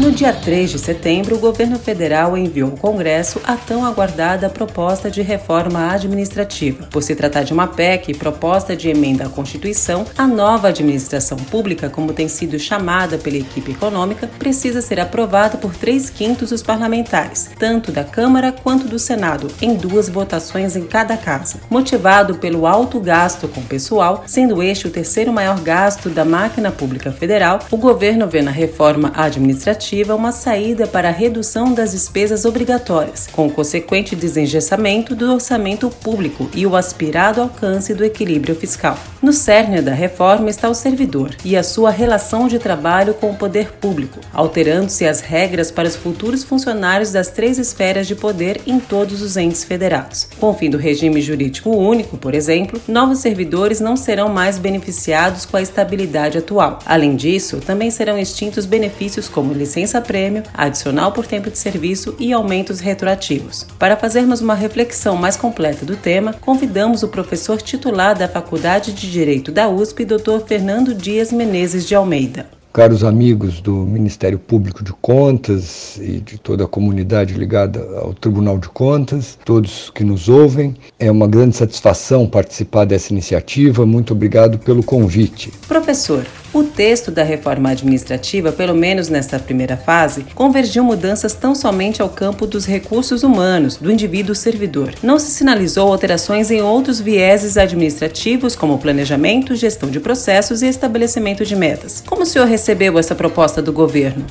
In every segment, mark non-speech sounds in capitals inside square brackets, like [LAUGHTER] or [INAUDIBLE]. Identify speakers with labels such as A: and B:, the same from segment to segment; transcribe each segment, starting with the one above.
A: No dia 3 de setembro, o governo federal enviou ao Congresso a tão aguardada proposta de reforma administrativa. Por se tratar de uma PEC, proposta de emenda à Constituição, a nova administração pública, como tem sido chamada pela equipe econômica, precisa ser aprovada por três quintos dos parlamentares, tanto da Câmara quanto do Senado, em duas votações em cada casa. Motivado pelo alto gasto com pessoal, sendo este o terceiro maior gasto da máquina pública federal, o governo vê na reforma administrativa uma saída para a redução das despesas obrigatórias, com o consequente desengessamento do orçamento público e o aspirado alcance do equilíbrio fiscal. No cerne da reforma está o servidor e a sua relação de trabalho com o poder público, alterando-se as regras para os futuros funcionários das três esferas de poder em todos os entes federados. Com o fim do regime jurídico único, por exemplo, novos servidores não serão mais beneficiados com a estabilidade atual. Além disso, também serão extintos benefícios como licença licença-prêmio, adicional por tempo de serviço e aumentos retroativos. Para fazermos uma reflexão mais completa do tema, convidamos o professor titular da Faculdade de Direito da USP, Dr. Fernando Dias Menezes de Almeida
B: caros amigos do Ministério Público de Contas e de toda a comunidade ligada ao Tribunal de Contas, todos que nos ouvem, é uma grande satisfação participar dessa iniciativa. Muito obrigado pelo convite.
A: Professor, o texto da reforma administrativa, pelo menos nesta primeira fase, convergiu mudanças tão somente ao campo dos recursos humanos, do indivíduo servidor. Não se sinalizou alterações em outros vieses administrativos, como planejamento, gestão de processos e estabelecimento de metas. Como o senhor recebeu essa proposta do governo?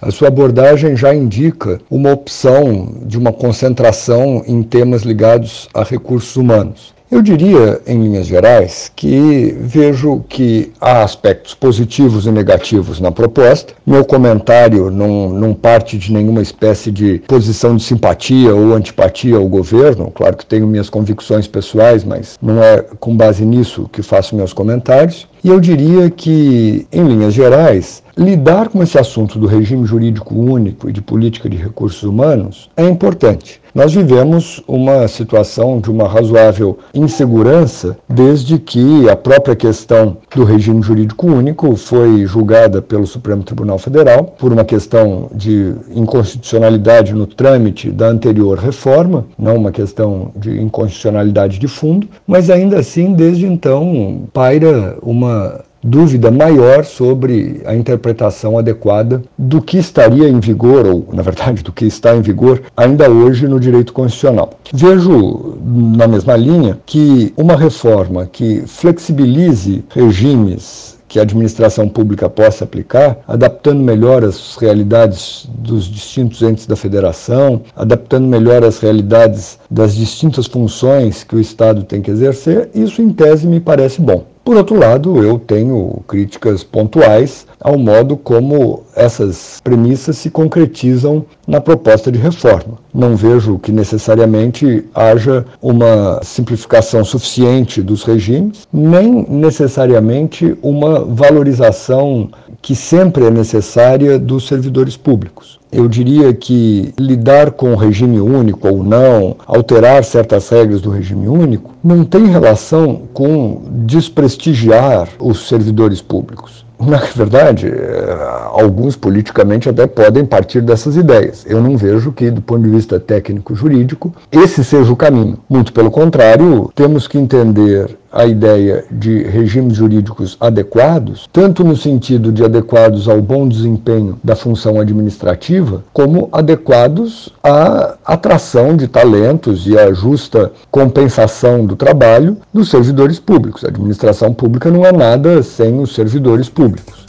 B: A sua abordagem já indica uma opção de uma concentração em temas ligados a recursos humanos. Eu diria, em linhas gerais, que vejo que há aspectos positivos e negativos na proposta. Meu comentário não, não parte de nenhuma espécie de posição de simpatia ou antipatia ao governo. Claro que tenho minhas convicções pessoais, mas não é com base nisso que faço meus comentários. E eu diria que, em linhas gerais, lidar com esse assunto do regime jurídico único e de política de recursos humanos é importante. Nós vivemos uma situação de uma razoável insegurança desde que a própria questão do regime jurídico único foi julgada pelo Supremo Tribunal Federal por uma questão de inconstitucionalidade no trâmite da anterior reforma, não uma questão de inconstitucionalidade de fundo, mas ainda assim, desde então, paira uma dúvida maior sobre a interpretação adequada do que estaria em vigor, ou, na verdade, do que está em vigor ainda hoje no direito constitucional. Vejo, na mesma linha, que uma reforma que flexibilize regimes que a administração pública possa aplicar, adaptando melhor as realidades dos distintos entes da federação, adaptando melhor as realidades das distintas funções que o Estado tem que exercer, isso em tese me parece bom. Por outro lado, eu tenho críticas pontuais ao modo como essas premissas se concretizam na proposta de reforma. Não vejo que necessariamente haja uma simplificação suficiente dos regimes, nem necessariamente uma valorização que sempre é necessária dos servidores públicos. Eu diria que lidar com o regime único ou não, alterar certas regras do regime único, não tem relação com desprestigiar os servidores públicos. Na [LAUGHS] verdade, eh, alguns politicamente até podem partir dessas ideias. Eu não vejo que, do ponto de vista técnico-jurídico, esse seja o caminho. Muito pelo contrário, temos que entender a ideia de regimes jurídicos adequados, tanto no sentido de adequados ao bom desempenho da função administrativa, como adequados à atração de talentos e à justa compensação do trabalho dos servidores públicos. A administração pública não é nada sem os servidores públicos.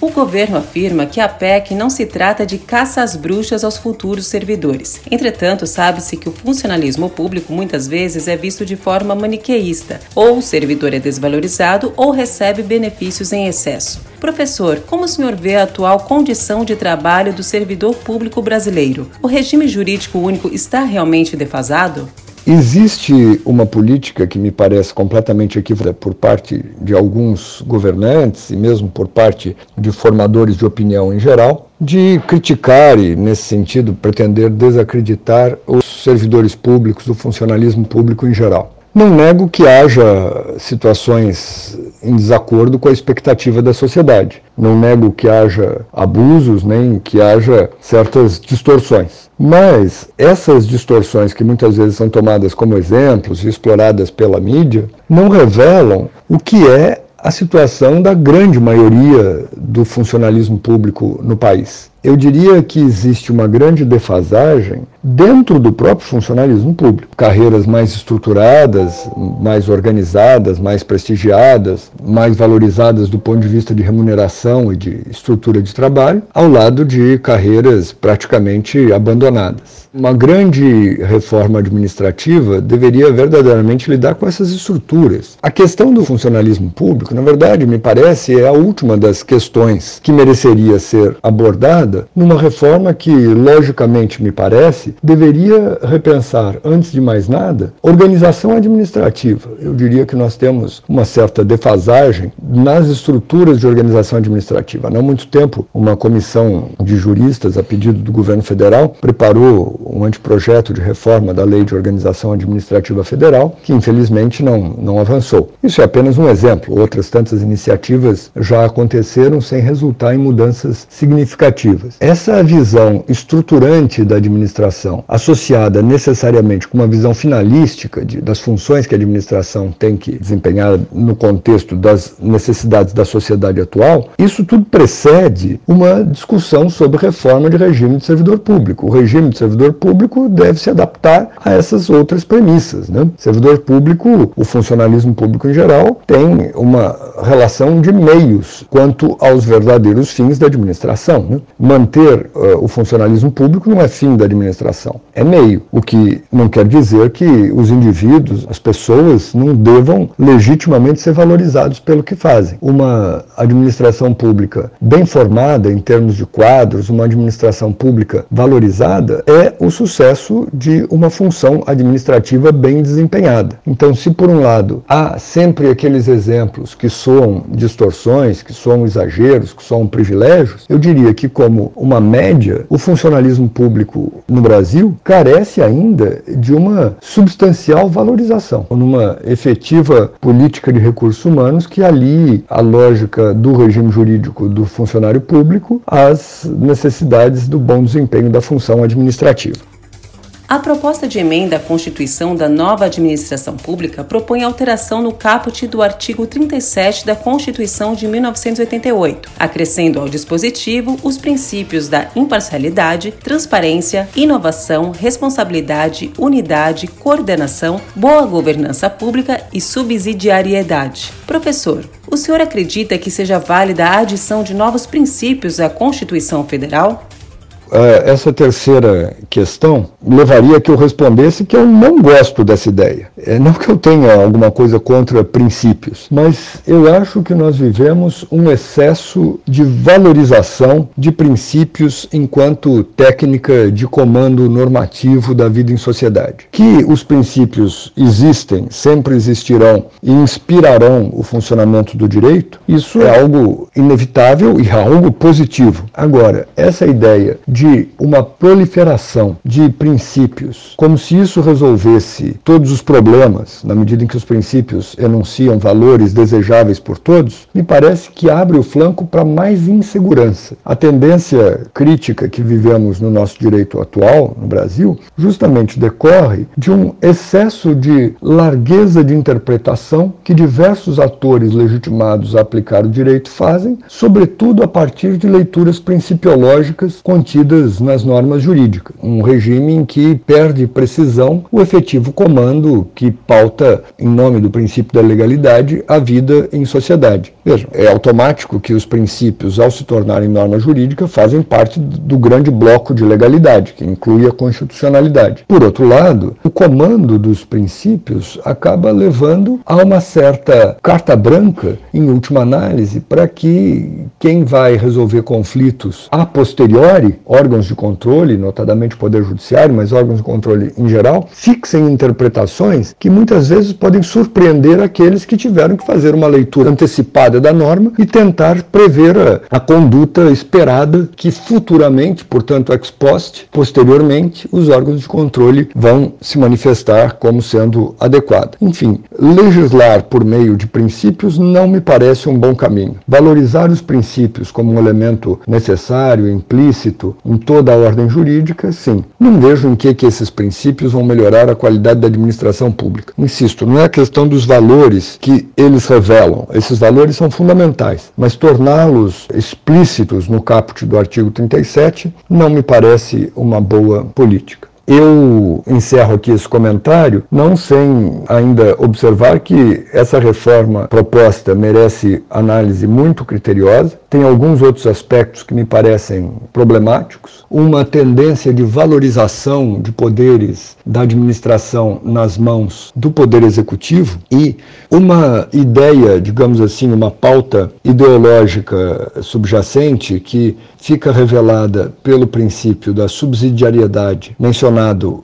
A: O governo afirma que a PEC não se trata de caça às bruxas aos futuros servidores. Entretanto, sabe-se que o funcionalismo público muitas vezes é visto de forma maniqueísta, ou o servidor é desvalorizado ou recebe benefícios em excesso. Professor, como o senhor vê a atual condição de trabalho do servidor público brasileiro? O regime jurídico único está realmente defasado?
B: Existe uma política que me parece completamente equivocada por parte de alguns governantes e mesmo por parte de formadores de opinião em geral, de criticar e, nesse sentido, pretender desacreditar os servidores públicos, do funcionalismo público em geral. Não nego que haja situações em desacordo com a expectativa da sociedade. Não nego que haja abusos, nem que haja certas distorções. Mas essas distorções, que muitas vezes são tomadas como exemplos e exploradas pela mídia, não revelam o que é a situação da grande maioria do funcionalismo público no país. Eu diria que existe uma grande defasagem dentro do próprio funcionalismo público. Carreiras mais estruturadas, mais organizadas, mais prestigiadas, mais valorizadas do ponto de vista de remuneração e de estrutura de trabalho, ao lado de carreiras praticamente abandonadas. Uma grande reforma administrativa deveria verdadeiramente lidar com essas estruturas. A questão do funcionalismo público, na verdade, me parece, é a última das questões que mereceria ser abordada numa reforma que, logicamente, me parece, deveria repensar, antes de mais nada, organização administrativa. Eu diria que nós temos uma certa defasagem nas estruturas de organização administrativa. Há não muito tempo, uma comissão de juristas, a pedido do governo federal, preparou um anteprojeto de reforma da Lei de Organização Administrativa Federal, que infelizmente não, não avançou. Isso é apenas um exemplo. Outras tantas iniciativas já aconteceram sem resultar em mudanças significativas. Essa visão estruturante da administração, associada necessariamente com uma visão finalística de, das funções que a administração tem que desempenhar no contexto das necessidades da sociedade atual, isso tudo precede uma discussão sobre reforma de regime de servidor público. O regime de servidor público deve se adaptar a essas outras premissas. Né? Servidor público, o funcionalismo público em geral, tem uma relação de meios quanto aos verdadeiros fins da administração. Né? Manter uh, o funcionalismo público não é fim da administração, é meio. O que não quer dizer que os indivíduos, as pessoas, não devam legitimamente ser valorizados pelo que fazem. Uma administração pública bem formada em termos de quadros, uma administração pública valorizada, é o sucesso de uma função administrativa bem desempenhada. Então, se por um lado há sempre aqueles exemplos que soam distorções, que soam exageros, que soam privilégios, eu diria que, como uma média, o funcionalismo público no Brasil carece ainda de uma substancial valorização, numa efetiva política de recursos humanos que alie a lógica do regime jurídico do funcionário público às necessidades do bom desempenho da função administrativa.
A: A proposta de emenda à Constituição da nova administração pública propõe alteração no caput do artigo 37 da Constituição de 1988, acrescendo ao dispositivo os princípios da imparcialidade, transparência, inovação, responsabilidade, unidade, coordenação, boa governança pública e subsidiariedade. Professor, o senhor acredita que seja válida a adição de novos princípios à Constituição Federal?
B: É, essa terceira questão levaria a que eu respondesse que eu não gosto dessa ideia. É, não que eu tenha alguma coisa contra princípios, mas eu acho que nós vivemos um excesso de valorização de princípios enquanto técnica de comando normativo da vida em sociedade. Que os princípios existem, sempre existirão e inspirarão o funcionamento do direito, isso é algo inevitável e algo positivo. Agora, essa ideia de de uma proliferação de princípios, como se isso resolvesse todos os problemas, na medida em que os princípios enunciam valores desejáveis por todos, me parece que abre o flanco para mais insegurança. A tendência crítica que vivemos no nosso direito atual, no Brasil, justamente decorre de um excesso de largueza de interpretação que diversos atores legitimados a aplicar o direito fazem, sobretudo a partir de leituras principiológicas contidas nas normas jurídicas. Um regime em que perde precisão o efetivo comando que pauta, em nome do princípio da legalidade, a vida em sociedade. Veja, é automático que os princípios, ao se tornarem norma jurídica, fazem parte do grande bloco de legalidade, que inclui a constitucionalidade. Por outro lado, o comando dos princípios acaba levando a uma certa carta branca, em última análise, para que quem vai resolver conflitos a posteriori órgãos de controle, notadamente o Poder Judiciário, mas órgãos de controle em geral, fixem interpretações que muitas vezes podem surpreender aqueles que tiveram que fazer uma leitura antecipada da norma e tentar prever a, a conduta esperada que futuramente, portanto ex post, posteriormente, os órgãos de controle vão se manifestar como sendo adequada. Enfim, legislar por meio de princípios não me parece um bom caminho. Valorizar os princípios como um elemento necessário, implícito em toda a ordem jurídica, sim. Não vejo em que, que esses princípios vão melhorar a qualidade da administração pública. Insisto, não é a questão dos valores que eles revelam. Esses valores são fundamentais, mas torná-los explícitos no caput do artigo 37 não me parece uma boa política. Eu encerro aqui esse comentário, não sem ainda observar que essa reforma proposta merece análise muito criteriosa, tem alguns outros aspectos que me parecem problemáticos, uma tendência de valorização de poderes da administração nas mãos do poder executivo e uma ideia, digamos assim, uma pauta ideológica subjacente que fica revelada pelo princípio da subsidiariedade,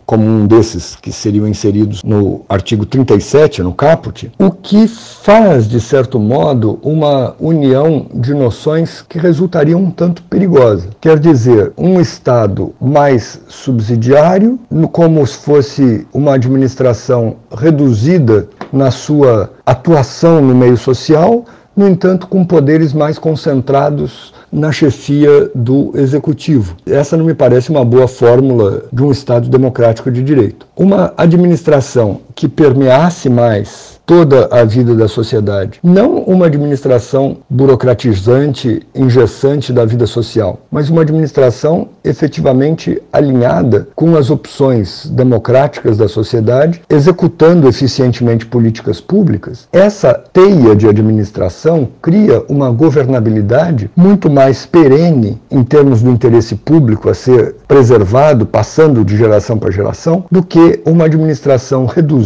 B: como um desses que seriam inseridos no artigo 37, no caput, o que faz, de certo modo, uma união de noções que resultariam um tanto perigosa. Quer dizer, um Estado mais subsidiário, como se fosse uma administração reduzida na sua atuação no meio social, no entanto, com poderes mais concentrados na chefia do executivo. Essa não me parece uma boa fórmula de um Estado democrático de direito. Uma administração que permeasse mais toda a vida da sociedade. Não uma administração burocratizante, engessante da vida social, mas uma administração efetivamente alinhada com as opções democráticas da sociedade, executando eficientemente políticas públicas. Essa teia de administração cria uma governabilidade muito mais perene em termos do interesse público a ser preservado, passando de geração para geração, do que uma administração reduzida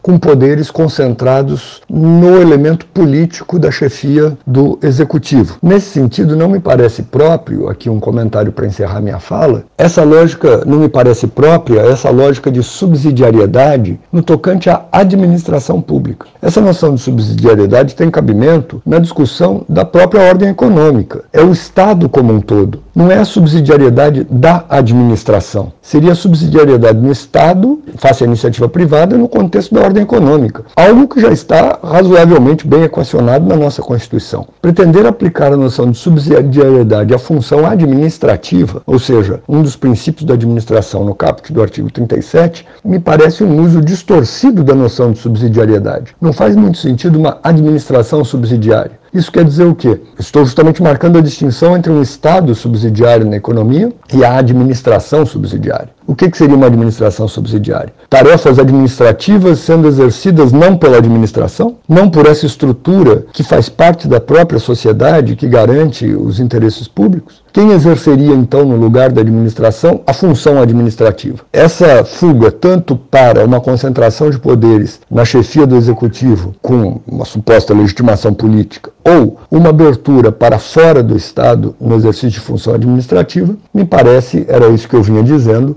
B: com poderes concentrados no elemento político da chefia do executivo. Nesse sentido, não me parece próprio, aqui um comentário para encerrar minha fala, essa lógica não me parece própria, essa lógica de subsidiariedade no tocante à administração pública. Essa noção de subsidiariedade tem cabimento na discussão da própria ordem econômica. É o Estado como um todo. Não é a subsidiariedade da administração. Seria a subsidiariedade no Estado, face à iniciativa privada, no contexto da ordem econômica. Algo que já está razoavelmente bem equacionado na nossa Constituição. Pretender aplicar a noção de subsidiariedade à função administrativa, ou seja, um dos princípios da administração no caput do artigo 37, me parece um uso distorcido da noção de subsidiariedade. Não faz muito sentido uma administração subsidiária. Isso quer dizer o quê? Estou justamente marcando a distinção entre um Estado subsidiário na economia e a administração subsidiária. O que, seria uma administração subsidiária? Tarefas administrativas sendo exercidas não pela administração, não por essa estrutura que faz parte da própria sociedade, que garante os interesses públicos. Quem exerceria, então, no lugar da administração, a função administrativa? Essa fuga, tanto para uma concentração de poderes na chefia do executivo, com uma suposta legitimação política, ou uma abertura para fora do Estado no exercício de função administrativa, me parece, era isso que eu vinha dizendo,